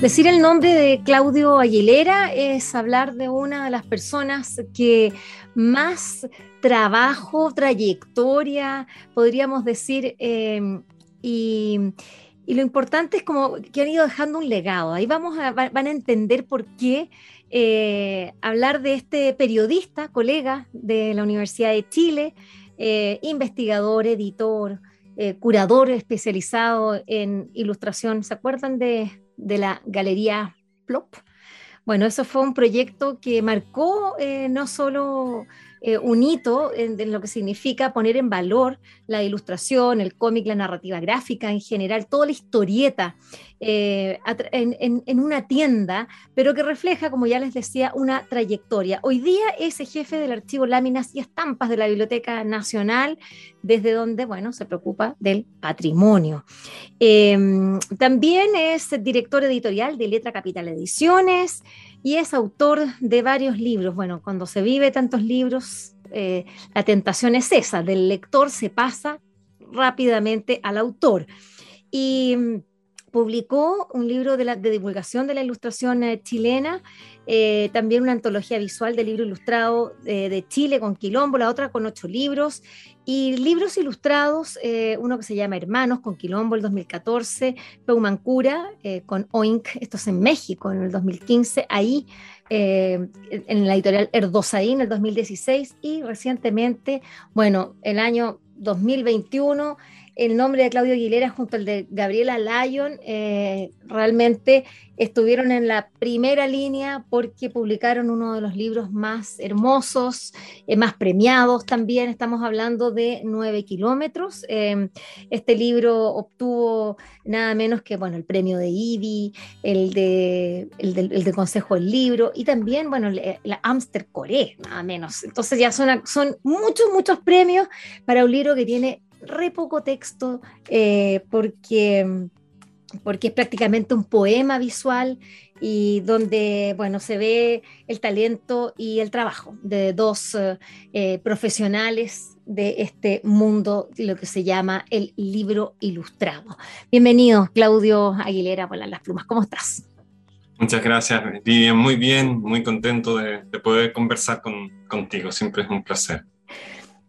Decir el nombre de Claudio Aguilera es hablar de una de las personas que más trabajo, trayectoria, podríamos decir, eh, y, lo importante es como que han ido dejando un legado. Ahí vamos a, van a entender por qué eh, hablar de este periodista, colega de la Universidad de Chile, eh, investigador, editor, curador especializado en ilustración. ¿Se acuerdan de, de la Galería Plop. Bueno, eso fue un proyecto que marcó eh, no solo eh, un hito en, lo que significa poner en valor la ilustración, el cómic, la narrativa gráfica en general, toda la historieta eh, en, una tienda, pero que refleja, como ya les decía, una trayectoria. Hoy día es el jefe del archivo Láminas y Estampas de la Biblioteca Nacional, desde donde, bueno, se preocupa del patrimonio. Em, también es director editorial de Letra Capital Ediciones y es autor de varios libros. Bueno, cuando se vive tantos libros, eh, la tentación es esa, del lector se pasa rápidamente al autor. Y mm, publicó un libro de, divulgación de la ilustración eh, chilena, eh, también una antología visual de libro ilustrado de Chile con Quilombo, la otra con ocho libros, y libros ilustrados, uno que se llama Hermanos con Quilombo el 2014, Peumancura con Oink, esto es en México en el 2015, ahí eh, en la editorial Erdosaín en el 2016 y recientemente, bueno, el año 2021 el nombre de Claudio Aguilera junto al de Gabriela Lyon eh, realmente estuvieron en la primera línea porque publicaron uno de los libros más hermosos, eh, más premiados también. Estamos hablando de nueve kilómetros. Em, este libro obtuvo nada menos que bueno, el premio de IBI, el de, el de, Consejo del Libro y también bueno, la Amster Core, nada menos. Entonces ya son, son muchos, muchos premios para un libro que tiene re poco texto eh, porque, porque es prácticamente un poema visual y donde, bueno, se ve el talento y el trabajo de dos eh, profesionales de este mundo, lo que se llama el libro ilustrado. Bienvenido, Claudio Aguilera, por las plumas, ¿cómo estás? Muchas gracias, Vivian. Muy bien, muy contento de, poder conversar con, contigo. Siempre es un placer.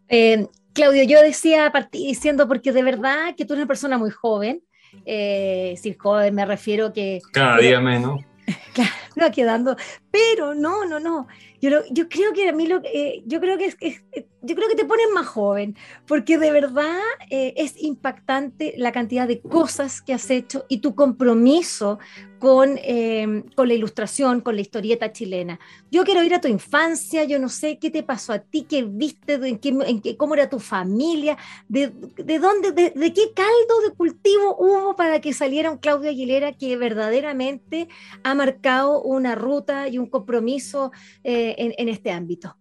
Eh, Claudio, yo decía, partí diciendo, porque de verdad que tú eres una persona muy joven, eh, si joven me refiero que... Cada día menos. Claro, quedando, pero no, no, no. Yo, yo creo que a mí lo eh, yo creo que es, yo creo que te pones más joven, porque de verdad eh, es impactante la cantidad de cosas que has hecho y tu compromiso con, em, con la ilustración, con la historieta chilena. Yo quiero ir a tu infancia, yo no sé qué te pasó a ti, qué viste, en qué, en qué, cómo era tu familia, de, de dónde, de, de, qué caldo de cultivo hubo para que saliera un Claudio Aguilera que verdaderamente ha marcado una ruta y un compromiso eh, en, en este ámbito.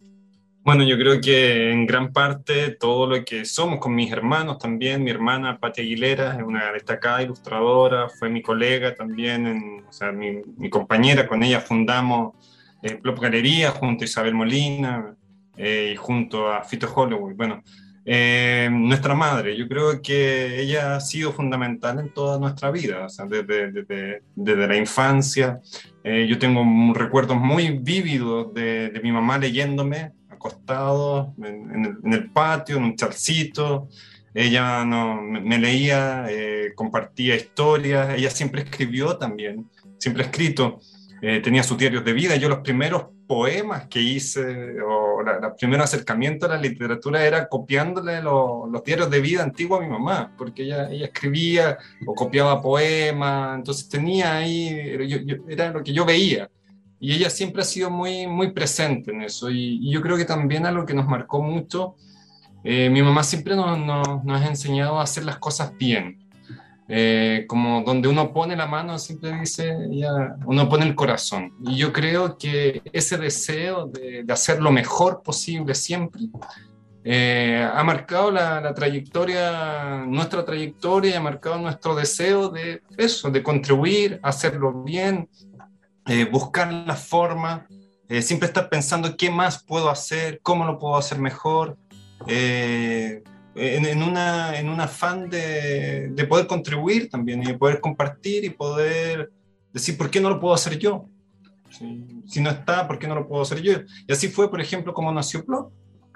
Bueno, yo creo que en gran parte todo lo que somos con mis hermanos también, mi hermana Pati Aguilera es una destacada ilustradora, fue mi colega también, o sea, mi, compañera, con ella fundamos eh, Plop Galería junto a Isabel Molina eh, y junto a Fito Holloway. Bueno, eh, nuestra madre, yo creo que ella ha sido fundamental en toda nuestra vida, o sea, desde, desde, desde la infancia. Eh, yo tengo recuerdos muy vívidos de, de mi mamá leyéndome acostado en, el, patio, en un charcito. Ella no, me, leía, eh, compartía historias, ella siempre escribió también, siempre ha escrito, eh, tenía sus diarios de vida. Yo los primeros poemas que hice, o el primer acercamiento a la literatura era copiándole los diarios de vida antiguos a mi mamá, porque ella, ella escribía o copiaba poemas, entonces tenía ahí, era lo que yo veía. Y ella siempre ha sido muy, muy presente en eso. Y, yo creo que también algo que nos marcó mucho, eh, mi mamá siempre nos, nos, nos, ha enseñado a hacer las cosas bien. Eh, como donde uno pone la mano, siempre dice, ya, uno pone el corazón. Y yo creo que ese deseo de, hacer lo mejor posible siempre eh, ha marcado la, trayectoria, nuestra trayectoria, ha marcado nuestro deseo de eso, de contribuir, hacerlo bien, eh, buscar la forma, siempre estar pensando qué más puedo hacer, cómo lo puedo hacer mejor en, una, en un afán de, de, poder contribuir también y de poder compartir y poder decir, ¿por qué no lo puedo hacer yo? Si, no está, ¿por qué no lo puedo hacer yo? Y así fue, por ejemplo, como nació Plot.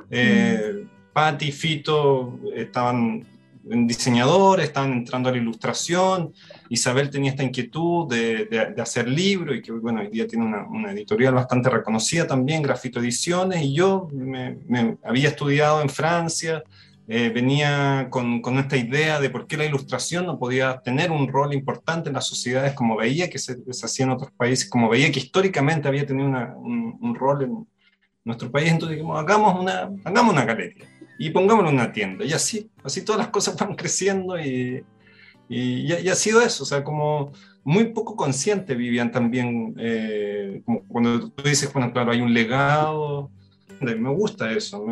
Eh, Patti y Fito estaban en diseñadores, estaban entrando a la ilustración, Isabel tenía esta inquietud de, de, hacer libros y que bueno, hoy día tiene una, una, editorial bastante reconocida también, Grafito Ediciones, y yo me, me había estudiado en Francia, eh, venía con, con, esta idea de por qué la ilustración no podía tener un rol importante en las sociedades como veía que se, hacía en otros países, como veía que históricamente había tenido un, un, rol en nuestro país. Entonces dijimos, hagamos una, hagamos una galería y pongámoslo en una tienda. Y así, así todas las cosas van creciendo y, y, y ha sido eso, o sea, como muy poco consciente vivían también, eh, como cuando tú dices, bueno, claro, hay un legado me gusta eso.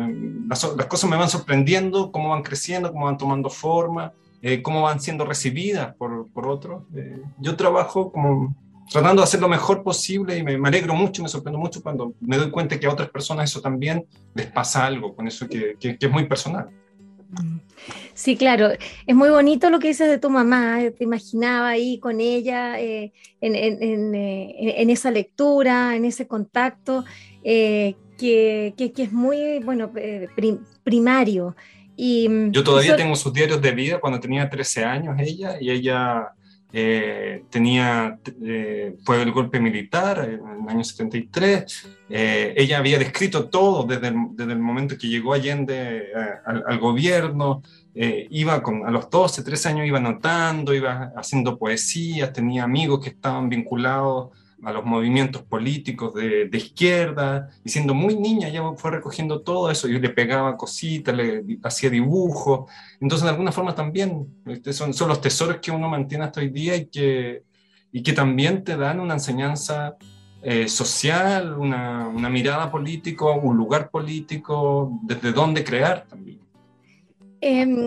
las, cosas me van sorprendiendo, cómo van creciendo, cómo van tomando forma, eh, cómo van siendo recibidas por, por otros. Eh, yo trabajo como tratando de hacer lo mejor posible y me, alegro mucho, me sorprendo mucho cuando me doy cuenta que a otras personas eso también les pasa algo con eso que, que, es muy personal. Sí, claro, es muy bonito lo que dices de tu mamá, te imaginaba ahí con ella eh, en, en, en, esa lectura, en ese contacto, que, que, es muy, bueno, eh, primario. Y, mm, Yo todavía tengo sus diarios de vida cuando tenía 13 años ella, y ella eh, tenía, eh, fue el golpe militar en el año 73, ella había descrito todo desde el, desde el momento que llegó Allende al, al, gobierno, iba con, a los 12, 13 años iba anotando, iba haciendo poesías, tenía amigos que estaban vinculados a los movimientos políticos de, de, izquierda, y siendo muy niña ya fue recogiendo todo eso, yo le pegaba cositas, le hacía dibujos, entonces de alguna forma también este, son, son los tesoros que uno mantiene hasta hoy día y que, y que también te dan una enseñanza eh, social, una, una, mirada política, un lugar político, desde dónde crear también. Eh,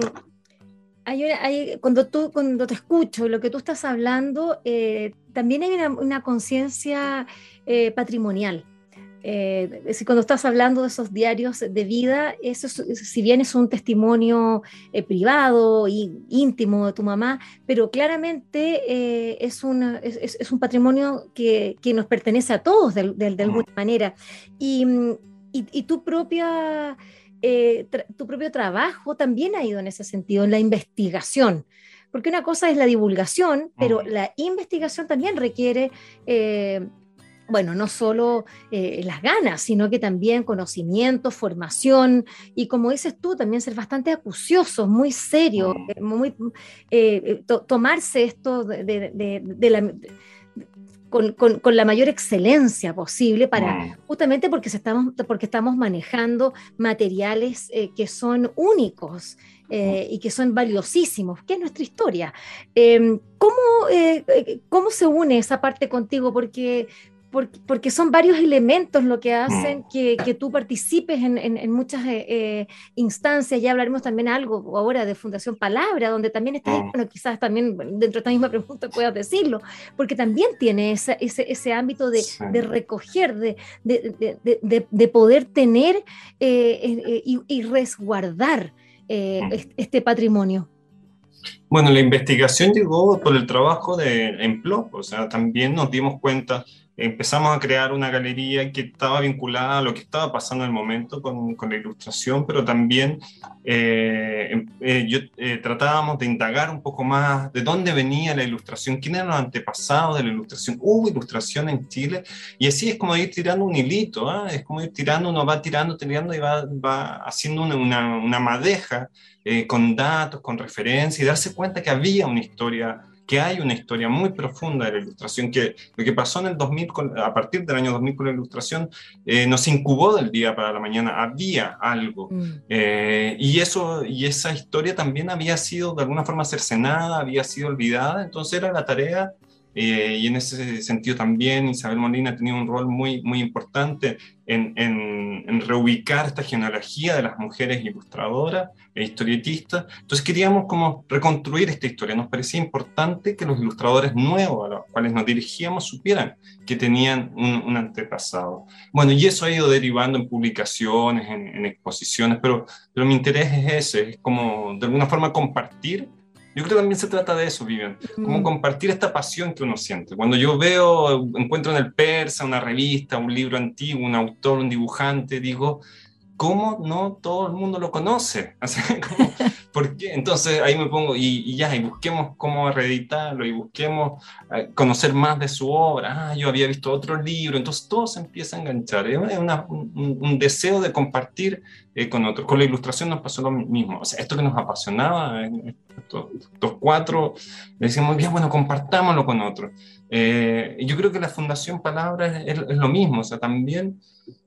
cuando, tú, cuando te escucho, lo que tú estás hablando, eh, también hay una, conciencia eh, patrimonial. Eh, decir, cuando estás hablando de esos diarios de vida, eso si bien es un testimonio privado e íntimo de tu mamá, pero claramente es, una, es, un patrimonio que, nos pertenece a todos de, alguna manera. Y, y, y tu eh, tu propio trabajo también ha ido en ese sentido, en la investigación. Porque una cosa es la divulgación, pero la investigación también requiere, eh, bueno, no solo eh, las ganas, sino que también conocimiento, formación y como dices tú, también ser bastante acuciosos, muy serio, muy, tomarse esto de la con, la mayor excelencia posible para justamente porque, estamos, porque estamos manejando materiales eh, que son únicos eh, y que son valiosísimos, que es nuestra historia. Em, ¿cómo, eh, ¿Cómo se une esa parte contigo? Porque porque, son varios elementos lo que hacen mm. que, que tú participes en, en, muchas eh, eh, instancias. Ya hablaremos también algo ahora de Fundación Palabra, donde también está, mm. bueno, quizás también dentro de esta misma pregunta puedas decirlo, porque también tiene ese, ese, ese ámbito de, de recoger, de, de, de, poder tener eh, y, y, resguardar mm. este patrimonio. Bueno, la investigación llegó por el trabajo de empleo, o sea, también nos dimos cuenta empezamos a crear una galería que estaba vinculada a lo que estaba pasando en el momento con, con la ilustración, pero también eh, em, eh, yo, eh, tratábamos de indagar un poco más de dónde venía la ilustración, quién eran los antepasados de la ilustración, hubo ilustración en Chile, y así es como ir tirando un hilito, ¿ah? es como ir tirando, uno va tirando, tirando y va, va haciendo una, una, una madeja con datos, con referencias, y darse cuenta que había una historia que hay una historia muy profunda de la ilustración, que lo que pasó en el 2000, a partir del año 2000 con la ilustración, eh, nos incubó del día para la mañana, había algo. Mm. Eh, y, eso, y esa historia también había sido de alguna forma cercenada, había sido olvidada, entonces era la tarea eh, y en ese sentido también Isabel Molina ha tenido un rol muy, muy importante en, en, reubicar esta genealogía de las mujeres ilustradoras e historietistas. Entonces queríamos como reconstruir esta historia. Nos parecía importante que los ilustradores nuevos a los cuales nos dirigíamos supieran que tenían un, un antepasado. Bueno, y eso ha ido derivando en publicaciones, en, en exposiciones, pero, pero mi interés es ese, es como de alguna forma compartir yo creo que también se trata de eso, Vivian, como mm. compartir esta pasión que uno siente. Cuando yo veo, encuentro en el Persa una revista, un libro antiguo, un autor, un dibujante, digo, ¿cómo no todo el mundo lo conoce? ¿Por qué? Entonces ahí me pongo y, ya, y busquemos cómo reeditarlo y busquemos eh, conocer más de su obra. Ah, yo había visto otro libro, entonces todo se empieza a enganchar. Es un, deseo de compartir eh, con otros. Con la ilustración nos pasó lo mismo. O sea, esto que nos apasionaba, eh, estos, cuatro, decíamos, bien, bueno, compartámoslo con otros. y yo creo que la Fundación Palabras es, es, lo mismo, o sea, también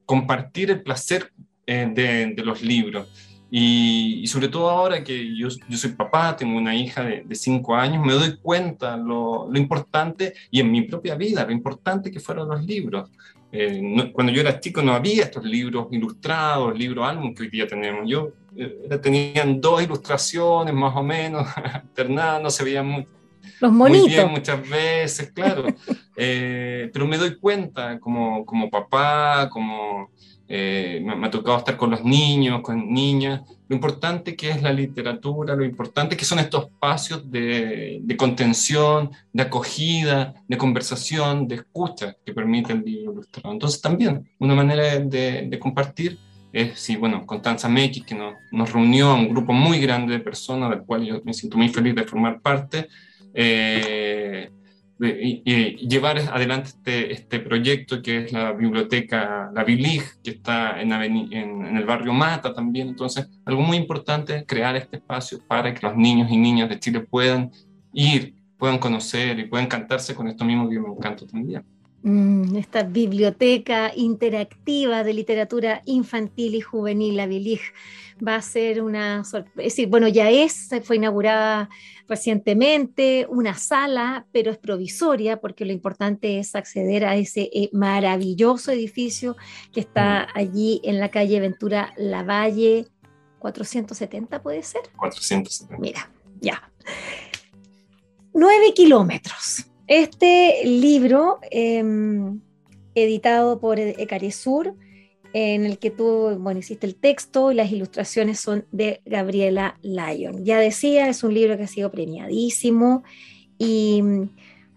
compartir el placer de, de los libros. Y, sobre todo ahora que yo, yo, soy papá, tengo una hija de, de cinco años, me doy cuenta lo, lo, importante, y en mi propia vida, lo importante que fueron los libros. Eh, cuando yo era chico no había estos libros ilustrados, libros álbum que hoy día tenemos. Yo eh, tenían dos ilustraciones más o menos, alternadas, no se veían muy, los monitos. muy bien muchas veces, claro. Eh, pero me doy cuenta como, como papá, como eh, me, ha tocado estar con los niños, con niñas, lo importante que es la literatura, lo importante que son estos espacios de, contención, de acogida, de conversación, de escucha que permite el libro ilustrado. Entonces también una manera de, compartir es, sí, bueno, Constanza Mekis, que nos, nos, reunió a un grupo muy grande de personas, del cual yo me siento muy feliz de formar parte, eh, y, llevar adelante este, este, proyecto que es la biblioteca, la Bilig, que está en, en, el barrio Mata también. Entonces, algo muy importante es crear este espacio para que los niños y niñas de Chile puedan ir, puedan conocer y puedan encantarse con esto mismo que me también. Mm, esta biblioteca interactiva de literatura infantil y juvenil, la Bilig, va a ser una sorpresa. bueno, ya es, fue inaugurada recientemente, una sala, pero es provisoria porque lo importante es acceder a ese eh, maravilloso edificio que está allí en la calle Ventura Lavalle 470, ¿puede ser? 470. Mira, ya. Nueve kilómetros. Este libro, em, editado por Ecaresur, en el que tú, bueno, hiciste el texto y las ilustraciones son de Gabriela Lyon. Ya decía, es un libro que ha sido premiadísimo y,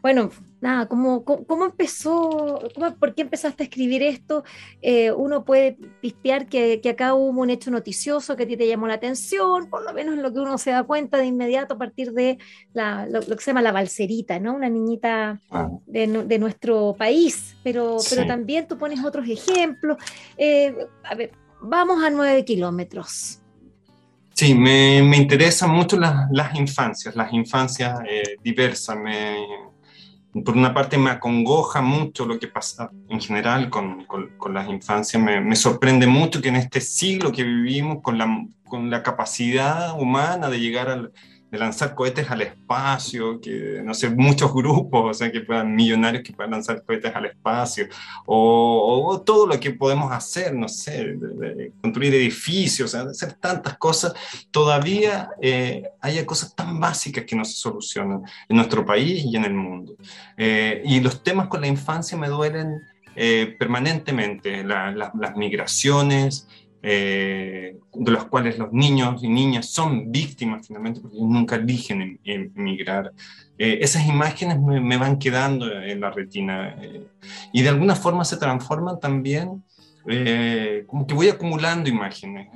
bueno, nada, ¿cómo, cómo, empezó, por qué empezaste a escribir esto? Eh, uno puede pispear que, que, acá hubo un hecho noticioso que a ti te llamó la atención, por lo menos en lo que uno se da cuenta de inmediato a partir de lo, que se llama la balserita, ¿no? Una niñita ah. de, de, nuestro país, pero, pero también tú pones otros ejemplos. Eh, a ver, vamos a nueve kilómetros. Sí, me, me interesan mucho las, las infancias, las infancias eh, diversas. Me, por una parte me acongoja mucho lo que pasa en general con, con, las infancias, me, me, sorprende mucho que en este siglo que vivimos, con la, con la capacidad humana de llegar al, de lanzar cohetes al espacio, que no sé, muchos grupos, o sea, que puedan, millonarios que puedan lanzar cohetes al espacio, o, todo lo que podemos hacer, no sé, construir edificios, o sea, hacer tantas cosas, todavía eh, haya cosas tan básicas que no se solucionan en nuestro país y en el mundo. Eh, y los temas con la infancia me duelen eh, permanentemente, las migraciones, eh, de los cuales los niños y niñas son víctimas finalmente porque ellos nunca eligen em, em, emigrar. Eh, esas imágenes me, van quedando en la retina eh, y de alguna forma se transforman también, como que voy acumulando imágenes,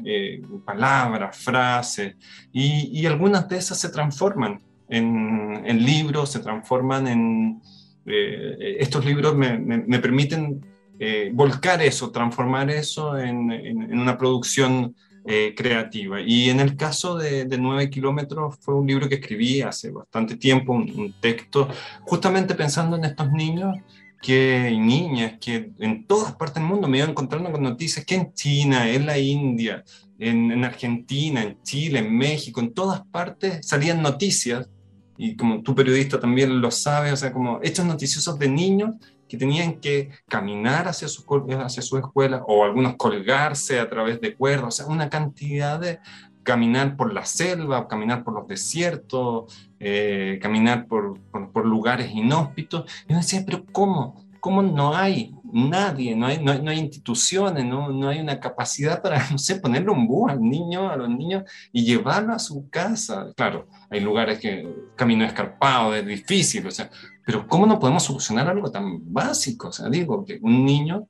palabras, frases, y, algunas de esas se transforman en, en libros, se transforman en... estos libros me, me permiten eh, volcar eso, transformar eso en, una producción eh, creativa. Y en el caso de, de 9 kilómetros fue un libro que escribí hace bastante tiempo, un, texto, justamente pensando en estos niños que, niñas que en todas partes del mundo me iban encontrando con noticias que en China, en la India, en, en Argentina, en Chile, en México, en todas partes salían noticias y como tú periodista también lo sabes, o sea, como hechos noticiosos de niños que tenían que caminar hacia su, hacia su escuela o algunos colgarse a través de cuerdas, o sea, una cantidad de caminar por la selva, caminar por los desiertos, eh, caminar por, por, lugares inhóspitos. Y yo decía, pero ¿cómo? ¿Cómo no hay nadie, no hay, no hay, instituciones, no, no, hay una capacidad para, no sé, ponerle un bus al niño, a los niños y llevarlo a su casa? Claro, hay lugares que camino escarpado, es difícil, o sea, pero ¿cómo no podemos solucionar algo tan básico? O sea, digo, que un niño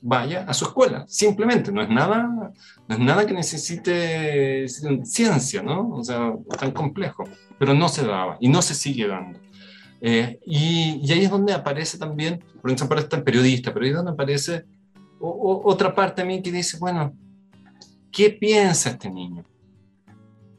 vaya a su escuela, simplemente, no es nada, no es nada que necesite ciencia, ¿no? O sea, tan complejo, pero no se daba y no se sigue dando. Eh, y, y, ahí es donde aparece también, por ejemplo, está el periodista, pero ahí es donde aparece otra parte de mí que dice, bueno, ¿qué piensa este niño?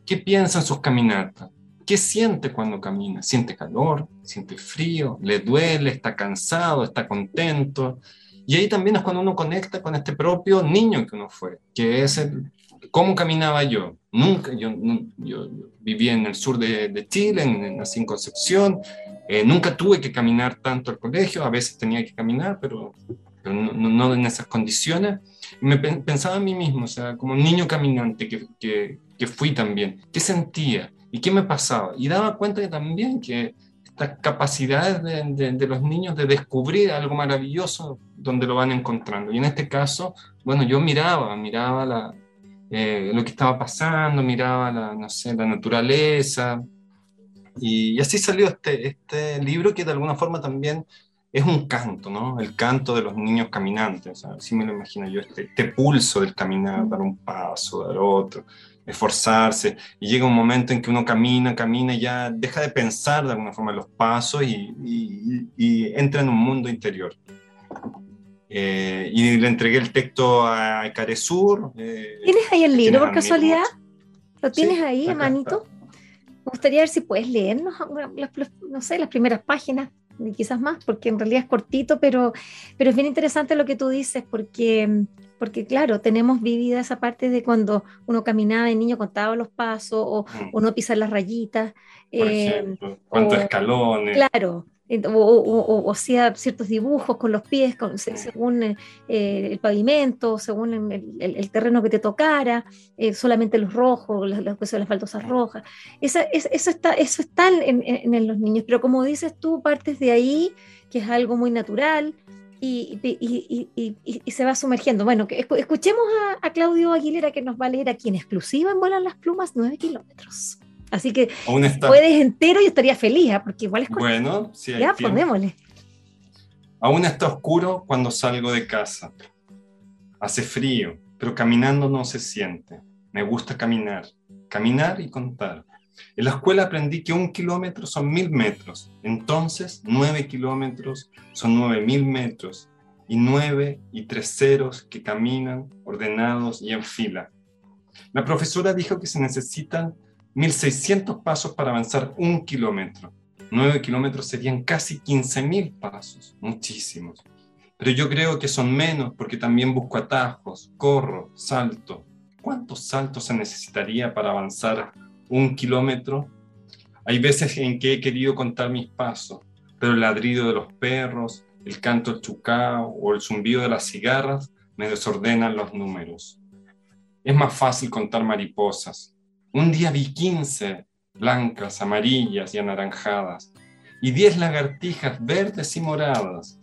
¿Qué piensa en sus caminatas? ¿Qué siente cuando camina? ¿Siente calor? ¿Siente frío? ¿Le duele? ¿Está cansado? ¿Está contento? Y ahí también es cuando uno conecta con este propio niño que uno fue, que es el, cómo caminaba yo. Nunca, yo, yo, viví en el sur de, Chile, en, nací en Concepción, eh, nunca tuve que caminar tanto al colegio, a veces tenía que caminar, pero, pero no, no, en esas condiciones. Me pensaba a mí mismo, o sea, como un niño caminante que, que, que fui también, ¿qué sentía? ¿Y qué me pasaba? Y daba cuenta también que estas capacidades de, de, los niños de descubrir algo maravilloso donde lo van encontrando. Y en este caso, bueno, yo miraba, miraba la, eh, lo que estaba pasando, miraba la, no sé, la naturaleza. Y, así salió este, este libro que de alguna forma también es un canto, ¿no? El canto de los niños caminantes. Así me lo imagino yo, este, este pulso del caminar, dar un paso, dar otro esforzarse, y llega un momento en que uno camina, camina y ya deja de pensar de alguna forma los pasos y, y, entra en un mundo interior. Eh, y le entregué el texto a Caresur. Eh, ¿Tienes ahí el libro por casualidad? ¿Lo tienes ahí, hermanito? Me gustaría ver si puedes leernos, no sé, las primeras páginas, y quizás más, porque en realidad es cortito, pero, pero es bien interesante lo que tú dices, porque porque claro, tenemos vivida esa parte de cuando uno caminaba de niño, contaba los pasos, o, uno pisar las rayitas. Por eh, ejemplo, cuántos escalones. Claro, o, hacía ciertos dibujos con los pies, según eh, el pavimento, según el, terreno que te tocara, eh, solamente los rojos, las, las, las baldosas rojas. Esa, eso está, eso está en, en, los niños, pero como dices tú, partes de ahí, que es algo muy natural, y, se va sumergiendo. Bueno, escuchemos a, Claudio Aguilera que nos va a leer aquí en exclusiva en Vuelan las Plumas 9 kilómetros. Así que puedes entero y estaría feliz, ¿ah? porque igual es Bueno, sí, Ya, ponémosle. Aún está oscuro cuando salgo de casa. Hace frío, pero caminando no se siente. Me gusta caminar, caminar y contar. En la escuela aprendí que un kilómetro son mil metros, entonces nueve kilómetros son nueve mil metros y nueve y tres ceros que caminan ordenados y en fila. La profesora dijo que se necesitan 1.600 pasos para avanzar un kilómetro. Nueve kilómetros serían casi 15.000 pasos, muchísimos. Pero yo creo que son menos porque también busco atajos, corro, salto. ¿Cuántos saltos se necesitaría para avanzar un kilómetro. Hay veces en que he querido contar mis pasos, pero el ladrido de los perros, el canto del chucao o el zumbido de las cigarras me desordenan los números. Es más fácil contar mariposas. Un día vi 15 blancas, amarillas y anaranjadas, y 10 lagartijas verdes y moradas.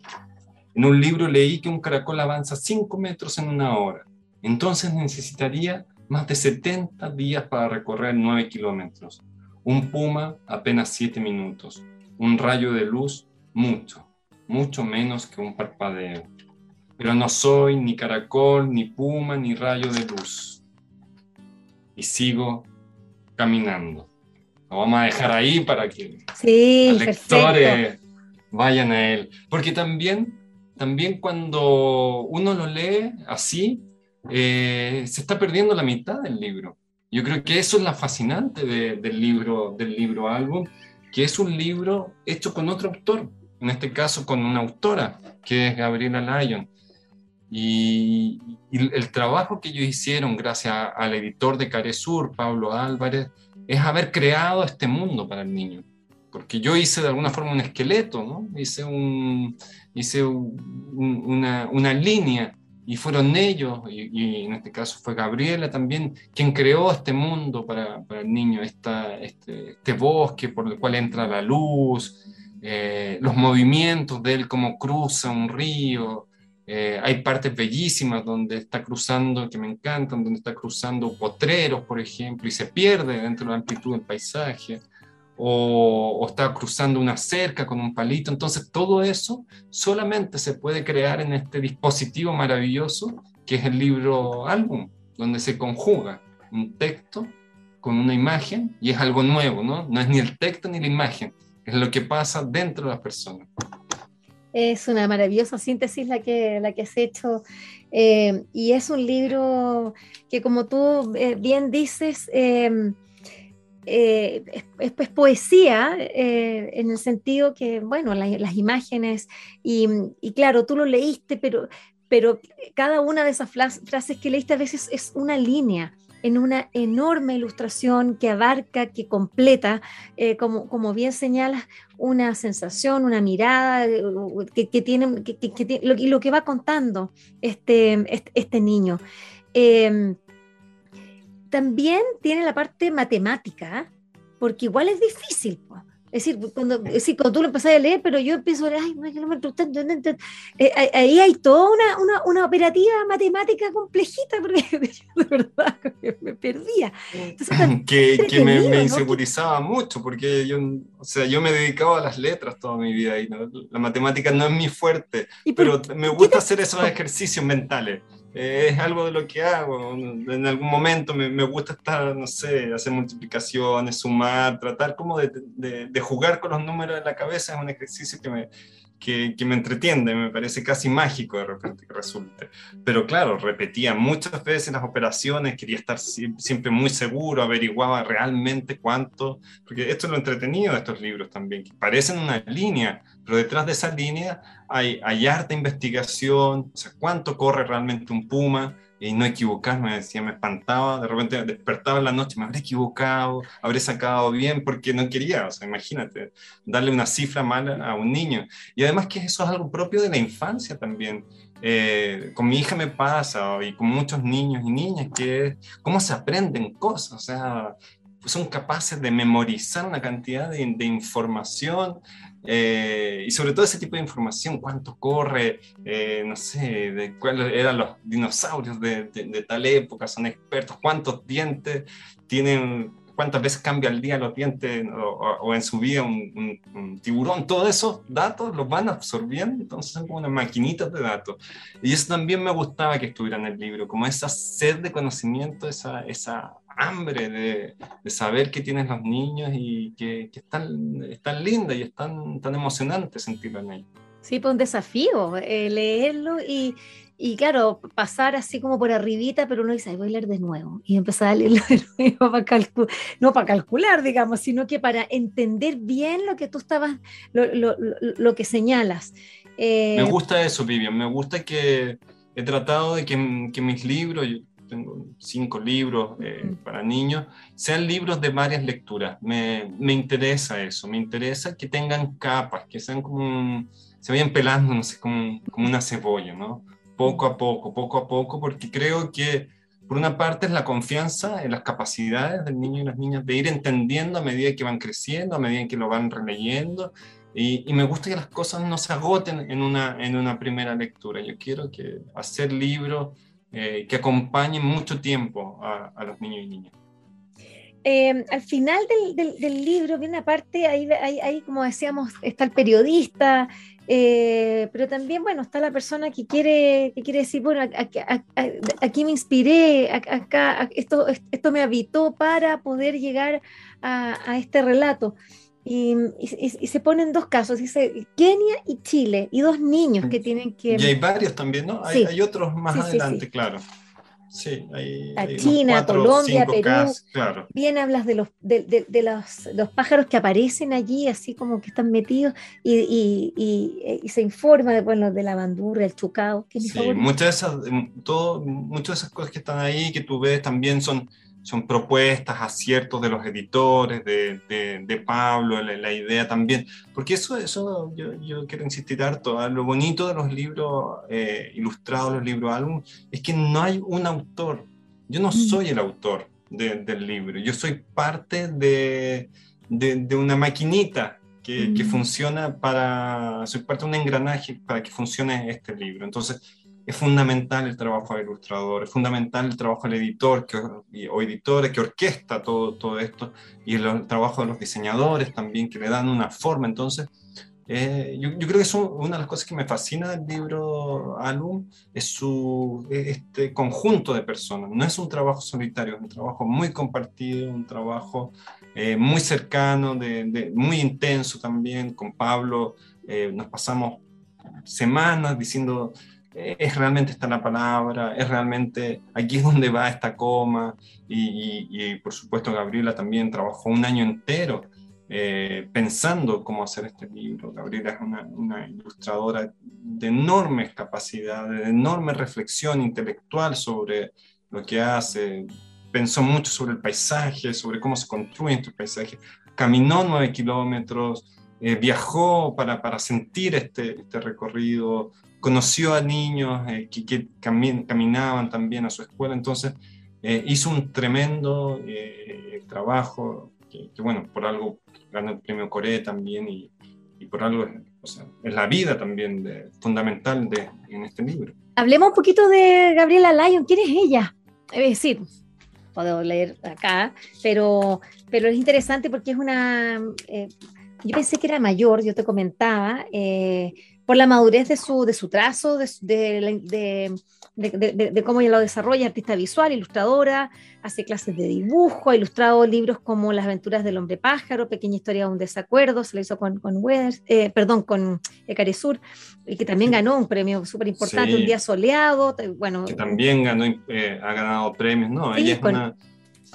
En un libro leí que un caracol avanza 5 metros en una hora. Entonces necesitaría más de 70 días para recorrer 9 kilómetros. Un puma, apenas 7 minutos. Un rayo de luz, mucho, mucho menos que un parpadeo. Pero no soy ni caracol, ni puma, ni rayo de luz. Y sigo caminando. Lo vamos a dejar ahí para que los lectores vayan a él. Porque también, también cuando uno lo lee así, eh, se está perdiendo la mitad del libro. Yo creo que eso es lo fascinante del libro, del libro álbum, que es un libro hecho con otro autor, en este caso con una autora, que es Gabriela Lyon. Y, el trabajo que ellos hicieron, gracias al editor de Caresur, Pablo Álvarez, es haber creado este mundo para el niño. Porque yo hice de alguna forma un esqueleto, ¿no? Hice, un, una línea y fueron ellos, y, en este caso fue Gabriela también, quien creó este mundo para, para el niño, esta, este, este, bosque por el cual entra la luz, eh, los movimientos de él como cruza un río. Eh, hay partes bellísimas donde está cruzando, que me encantan, donde está cruzando potreros, por ejemplo, y se pierde dentro de la amplitud del paisaje o, está cruzando una cerca con un palito. Entonces todo eso solamente se puede crear en este dispositivo maravilloso que es el libro álbum, donde se conjuga un texto con una imagen y es algo nuevo, ¿no? No es ni el texto ni la imagen, es lo que pasa dentro de las personas. Es una maravillosa síntesis la que, la que has hecho eh, y es un libro que como tú eh, bien dices, eh, eh, es, poesía eh, en el sentido que, bueno, las imágenes, y, claro, tú lo leíste, pero, pero cada una de esas frases que leíste a veces es una línea en una enorme ilustración que abarca, que completa, eh, como, como bien señalas, una sensación, una mirada que, tiene, que, lo, lo, que va contando este, este, este niño. Em, también tiene la parte matemática, porque igual es difícil. Es decir, cuando, cuando tú lo empezás a leer, pero yo empiezo a leer, ay, no, no me eh, ahí hay toda una, una, una, operativa matemática complejita, porque de verdad me perdía. que, que me, me, insegurizaba mucho, porque yo, o sea, yo me dedicaba a las letras toda mi vida y la matemática no es mi fuerte, pero me gusta hacer esos ejercicios mentales. Eh, es algo de lo que hago. En algún momento me, gusta estar, no sé, hacer multiplicaciones, sumar, tratar como de, de, jugar con los números de la cabeza. Es un ejercicio que me, que, me entretiene, me parece casi mágico de repente que resulte. Pero claro, repetía muchas veces las operaciones, quería estar siempre muy seguro, averiguaba realmente cuánto, porque esto es lo entretenido de estos libros también, que parecen una línea, pero detrás de esa línea hay, hay harta investigación, o sea, cuánto corre realmente un puma, y no equivocarme, decía, me espantaba, de repente despertaba en la noche, me habré equivocado, habré sacado bien, porque no quería, o sea, imagínate, darle una cifra mala a un niño. Y además que eso es algo propio de la infancia también. Eh, con mi hija me pasa, y con muchos niños y niñas, que cómo se aprenden cosas, o sea, son capaces de memorizar una cantidad de, de información eh, y sobre todo ese tipo de información, cuánto corre, eh, no sé, de cuáles eran los dinosaurios de, de, tal época, son expertos, cuántos dientes tienen, cuántas veces cambia el día los dientes o, en su vida un, tiburón, todos esos datos los van absorbiendo, entonces son como unas maquinitas de datos. Y eso también me gustaba que estuviera en el libro, como esa sed de conocimiento, esa, esa hambre de, de, saber qué tienen los niños y que, que es, tan, es, tan, linda y es tan, tan emocionante sentirlo en ellos. Sí, pues un desafío eh, leerlo y, y, claro, pasar así como por arribita, pero uno dice, voy a leer de nuevo y empezar a leerlo de nuevo para calcular, no para calcular, digamos, sino que para entender bien lo que tú estabas, lo, lo, lo que señalas. Eh, me gusta eso, Vivian, me gusta que he tratado de que, que mis libros, tengo cinco libros eh, para niños, sean libros de varias lecturas. Me, me, interesa eso, me interesa que tengan capas, que sean como, se vayan pelando, no sé, como, como una cebolla, ¿no? Poco a poco, poco a poco, porque creo que por una parte es la confianza en las capacidades del niño y las niñas de ir entendiendo a medida que van creciendo, a medida que lo van releyendo. Y, y, me gusta que las cosas no se agoten en una, en una primera lectura. Yo quiero que hacer libros eh, que acompañen mucho tiempo a, los niños y niñas. Eh, al final del, del, libro viene aparte, ahí, ahí, ahí, como decíamos, está el periodista, eh, pero también, bueno, está la persona que quiere, que quiere decir, bueno, aquí me inspiré, acá, esto, esto me habitó para poder llegar a este relato. Y, se ponen dos casos, dice Kenia y Chile, y dos niños que tienen que... Y hay varios también, ¿no? Hay, hay otros más adelante, claro. Sí, hay, a China, Colombia, Perú. claro. Bien hablas de los, de, de, los, los, pájaros que aparecen allí, así como que están metidos, y, y, y, se informa de, bueno, de la bandurra, el chucao. Que sí, muchas de, esas, todo, muchas de esas cosas que están ahí, que tú ves, también son son propuestas, aciertos de los editores, de, de, Pablo, la, idea también, porque eso, eso yo, yo quiero insistir harto, ¿ah? lo bonito de los libros eh, ilustrados, los libros álbum, es que no hay un autor, yo no soy el autor del libro, yo soy parte de, de una maquinita que, que, funciona para, soy parte de un engranaje para que funcione este libro, entonces es fundamental el trabajo del ilustrador, es fundamental el trabajo del editor que, o editores que orquesta todo, todo esto y el, trabajo de los diseñadores también que le dan una forma. Entonces, eh, yo, yo, creo que es una de las cosas que me fascina del libro álbum, es su, este conjunto de personas. No es un trabajo solitario, es un trabajo muy compartido, un trabajo eh, muy cercano, de, muy intenso también. Con Pablo eh, nos pasamos semanas diciendo es realmente esta la palabra, es realmente aquí es donde va esta coma, y, por supuesto Gabriela también trabajó un año entero eh, pensando cómo hacer este libro. Gabriela es una, ilustradora de enormes capacidades, de enorme reflexión intelectual sobre lo que hace, pensó mucho sobre el paisaje, sobre cómo se construye este paisaje, caminó nueve kilómetros, eh, viajó para, para sentir este, este recorrido, conoció a niños eh, que, caminaban también a su escuela, entonces eh, hizo un tremendo eh, trabajo, que, bueno, por algo ganó el premio Coré también y, por algo o sea, es la vida también de, fundamental de, en este libro. Hablemos un poquito de Gabriela Lyon, ¿quién es ella? Es decir, puedo leer acá, pero, pero es interesante porque es una... yo pensé que era mayor, yo te comentaba, por la madurez de su, de su trazo, de, de, de, cómo ella lo desarrolla, artista visual, ilustradora, hace clases de dibujo, ha ilustrado libros como Las aventuras del hombre pájaro, Pequeña historia de un desacuerdo, se lo hizo con, con Weathers, eh, perdón, con Sur, y que también ganó un premio súper importante, Un día soleado, bueno. Que también ganó, eh, ha ganado premios, ¿no? ella es una...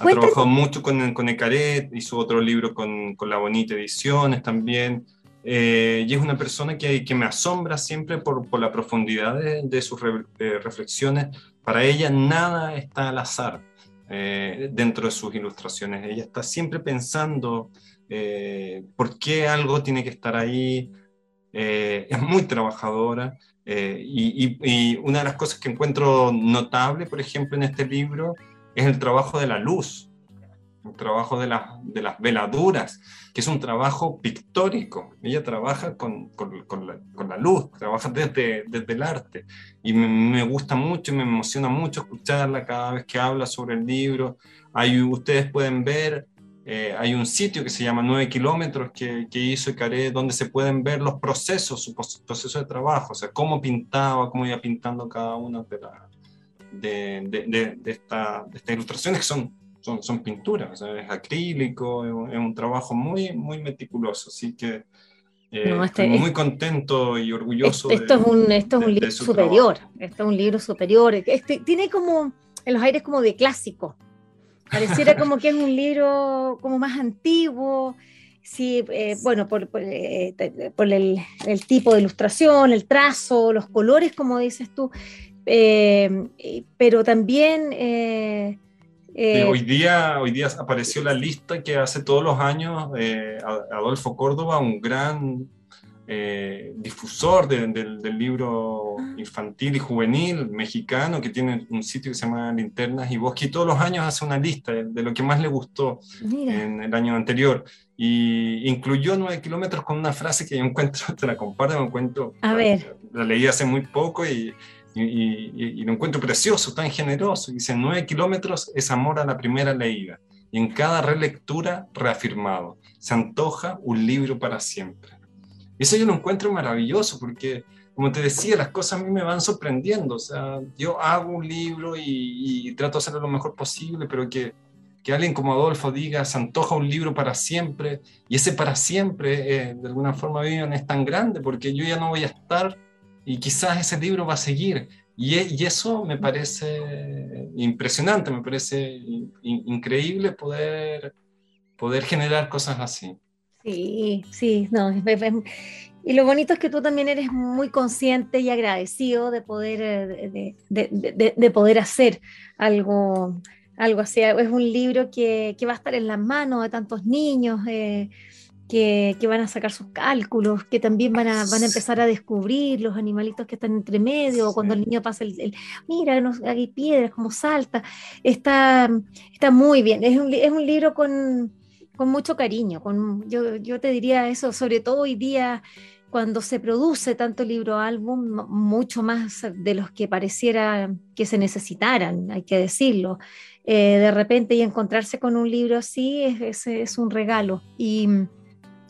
Ha trabajado mucho con, con Ecaret, hizo otro libro con, con La Bonita Ediciones también. Eh, y es una persona que, que me asombra siempre por, por la profundidad de, sus reflexiones. Para ella nada está al azar eh, dentro de sus ilustraciones. Ella está siempre pensando eh, por qué algo tiene que estar ahí. es muy trabajadora. Y, y, una de las cosas que encuentro notable, por ejemplo, en este libro, es el trabajo de la luz, el trabajo de, de las veladuras que es un trabajo pictórico. Ella trabaja con, con, con, la, con la, luz, trabaja desde, desde el arte. Y me, me, gusta mucho, me emociona mucho escucharla cada vez que habla sobre el libro. Ahí ustedes pueden ver, eh, hay un sitio que se llama 9 kilómetros que, que hizo Icaré, donde se pueden ver los procesos, su proceso de trabajo, o sea, cómo pintaba, cómo iba pintando cada una de, la, de, de, de, esta, de estas ilustraciones que son son, son pinturas, es acrílico, es un, trabajo muy, muy meticuloso, así que eh, este estoy muy contento y orgulloso. Esto, es un, esto es un libro superior, esto es un libro superior, este, tiene como en los aires como de clásico, pareciera como que es un libro como más antiguo, sí, eh, bueno, por, por, eh, el, el, tipo de ilustración, el trazo, los colores, como dices tú, pero también eh, hoy, día, hoy día apareció la lista que hace todos los años eh, Adolfo Córdoba, un gran eh, difusor del libro ah. infantil y juvenil mexicano, que tiene un sitio que se llama Linternas y Bosque, y todos los años hace una lista de, lo que más le gustó en el año anterior. Y incluyó nueve kilómetros con una frase que yo encuentro, te la comparto, me encuentro, A ver. la leí hace muy poco y y, lo encuentro precioso, tan generoso. Dice, nueve kilómetros es amor a la primera leída y en cada relectura reafirmado. Se antoja un libro para siempre. Eso yo lo encuentro maravilloso porque, como te decía, las cosas a mí me van sorprendiendo. O sea, yo hago un libro y, trato de hacerlo lo mejor posible, pero que, que, alguien como Adolfo diga, se antoja un libro para siempre, y ese para siempre, eh, de alguna forma, es tan grande porque yo ya no voy a estar y quizás ese libro va a seguir. Y, eso me parece impresionante, me parece increíble poder, poder generar cosas así. Sí, sí, no, y lo bonito es que tú también eres muy consciente y agradecido de poder, eh, de, poder hacer algo, algo así. Es un libro que, va a estar en las manos de tantos niños. Eh, que, van a sacar sus cálculos, que también van a, van a empezar a descubrir los animalitos que están entre medio, cuando el niño pasa el, mira, no, hay piedras, como salta, está, está muy bien, es un, es un libro con, con, mucho cariño, con, yo, yo te diría eso, sobre todo hoy día cuando se produce tanto libro álbum, mucho más de los que pareciera que se necesitaran, hay que decirlo. Eh, de repente y encontrarse con un libro así es, es, es un regalo. Y,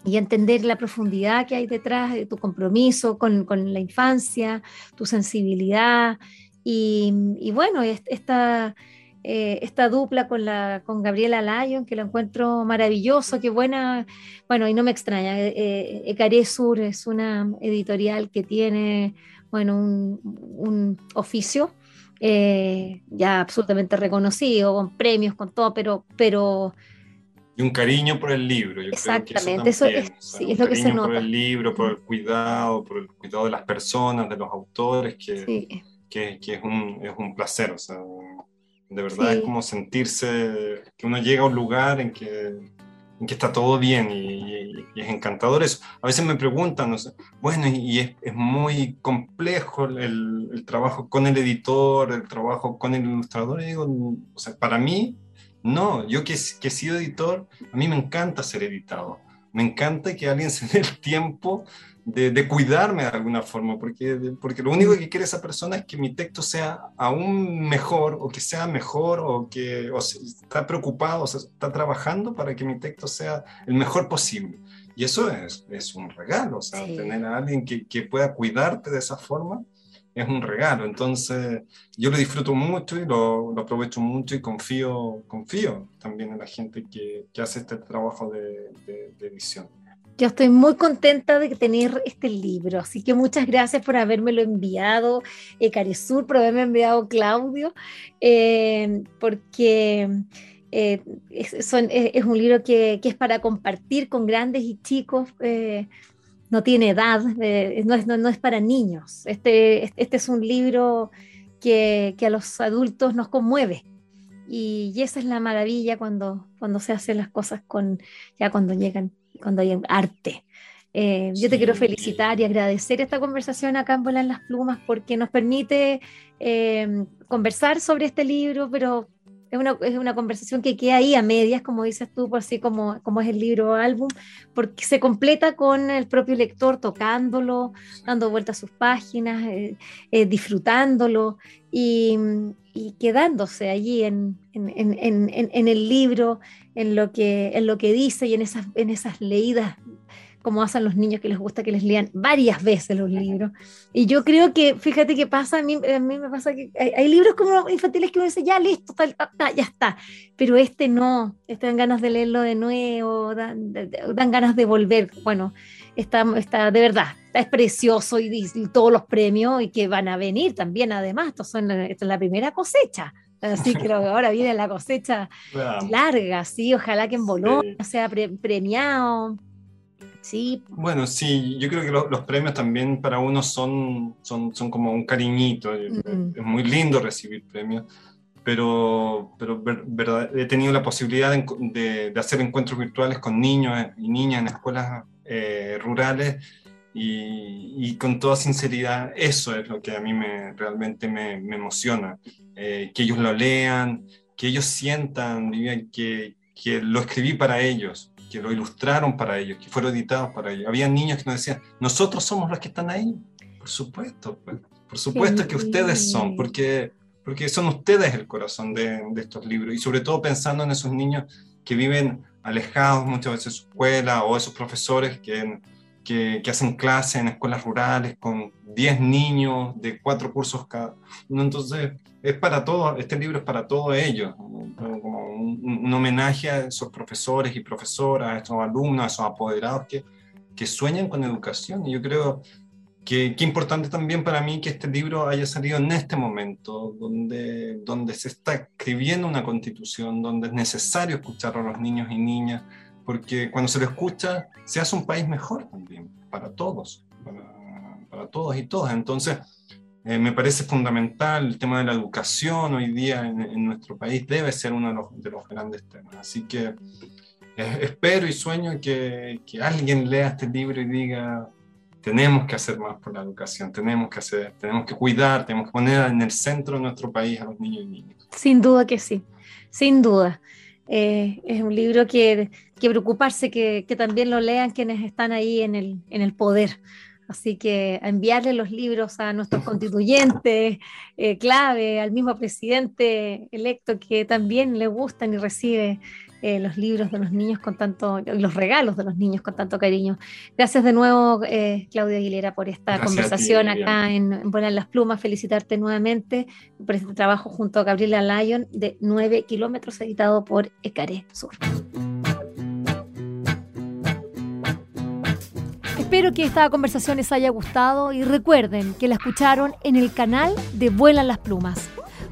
y entender la profundidad que hay detrás de tu compromiso con, con la infancia, tu sensibilidad. Y, bueno, esta, eh, esta dupla con, la, con Gabriela Lyon, que lo encuentro maravilloso, qué buena, bueno, y no me extraña, eh, eh Sur es una editorial que tiene, bueno, un, un oficio eh, ya absolutamente reconocido, con premios, con todo, pero... pero y un cariño por el libro. Yo Exactamente, eso, es, sí, es lo que se nota. Por el libro, por el cuidado, por el cuidado de las personas, de los autores, que, que, que es, un, es, un, placer. O sea, de verdad es como sentirse que uno llega a un lugar en que, en que está todo bien y, es encantador eso. A veces me preguntan, bueno, y, es, es, muy complejo el, el, trabajo con el editor, el trabajo con el ilustrador. Y digo, o sea, para mí no, yo que, que he sido editor, a mí me encanta ser editado. Me encanta que alguien se dé el tiempo de, cuidarme de alguna forma, porque, porque lo único que quiere esa persona es que mi texto sea aún mejor, o que sea mejor, o que está preocupado, o sea, está trabajando para que mi texto sea el mejor posible. Y eso es, es un regalo, o sea, tener a alguien que, que pueda cuidarte de esa forma es un regalo. Entonces, yo lo disfruto mucho y lo, lo aprovecho mucho y confío, confío también en la gente que, que hace este trabajo de, de, edición. Yo estoy muy contenta de tener este libro, así que muchas gracias por habérmelo enviado, eh, Carisur, por haberme enviado Claudio, eh, porque eh, es, son, es, un libro que, que, es para compartir con grandes y chicos. Eh, no tiene edad, eh, no, es, no, es, para niños. Este, este es un libro que, que, a los adultos nos conmueve. Y, y, esa es la maravilla cuando, cuando se hacen las cosas con, ya cuando llegan, cuando hay arte. Eh, yo te quiero felicitar y agradecer esta conversación acá en Volar las Plumas porque nos permite eh, conversar sobre este libro, pero es una, es una, conversación que queda ahí a medias, como dices tú, por así como, como es el libro o álbum, porque se completa con el propio lector tocándolo, dando vueltas a sus páginas, eh, eh, disfrutándolo y, y, quedándose allí en, en, en, en, el libro, en lo que, en lo que dice y en esas, en esas leídas como hacen los niños que les gusta que les lean varias veces los libros. Y yo creo que, fíjate que pasa, a mí, a mí me pasa que hay, libros como infantiles que uno dice, ya listo, ya está, pero este no, este dan ganas de leerlo de nuevo, dan, dan ganas de volver. Bueno, está, está de verdad, está, es precioso y, todos los premios y que van a venir también, además, esto son, esta es la primera cosecha. Así que ahora viene la cosecha larga, sí, ojalá que en Bolonia sea premiado. Sí. Bueno, sí, yo creo que los premios también para uno son, son, son como un cariñito. Mm. Es muy lindo recibir premios, pero, pero verdad, he tenido la posibilidad de, de, hacer encuentros virtuales con niños y niñas en escuelas eh, rurales y, y, con toda sinceridad eso es lo que a mí me, realmente me, me emociona. Eh, que ellos lo lean, que ellos sientan, que, que lo escribí para ellos que lo ilustraron para ellos, que fueron editados para ellos. Había niños que nos decían, nosotros somos los que están ahí. Por supuesto, pues. por supuesto que ustedes son, porque, porque son ustedes el corazón de, de, estos libros. Y sobre todo pensando en esos niños que viven alejados muchas veces de su escuela o esos profesores que, que, que hacen clases en escuelas rurales con 10 niños de cuatro cursos cada uno. Entonces, es para todos, este libro es para todos ellos, como un, homenaje a esos profesores y profesoras, a esos alumnos, a esos apoderados que, que sueñan con educación. Y yo creo qué, importante también para mí que este libro haya salido en este momento, donde, donde se está escribiendo una constitución, donde es necesario escuchar a los niños y niñas, porque cuando se lo escucha, se hace un país mejor también, para todos, para, para todos y todas. Entonces, eh, me parece fundamental el tema de la educación hoy día en, nuestro país, debe ser uno de los, de los grandes temas. Así que eh, espero y sueño que, que alguien lea este libro y diga, tenemos que hacer más por la educación, tenemos que hacer, tenemos que cuidar, tenemos que poner en el centro de nuestro país a los niños y niñas. Sin duda que sí, sin duda. Eh, es un libro que, que preocuparse que, también lo lean quienes están ahí en el, en el poder. Así que enviarle los libros a nuestros constituyentes, eh, clave, al mismo presidente electo que también le gustan y recibe eh, los libros de los niños con tanto, los regalos de los niños con tanto cariño. Gracias de nuevo, eh, Claudia Aguilera, por esta conversación acá en, en las Plumas. Felicitarte nuevamente por este trabajo junto a Gabriela Lyon de 9 kilómetros, editado por Ecaré Sur. Espero que esta conversación les haya gustado y recuerden que la escucharon en el canal de Vuelan las Plumas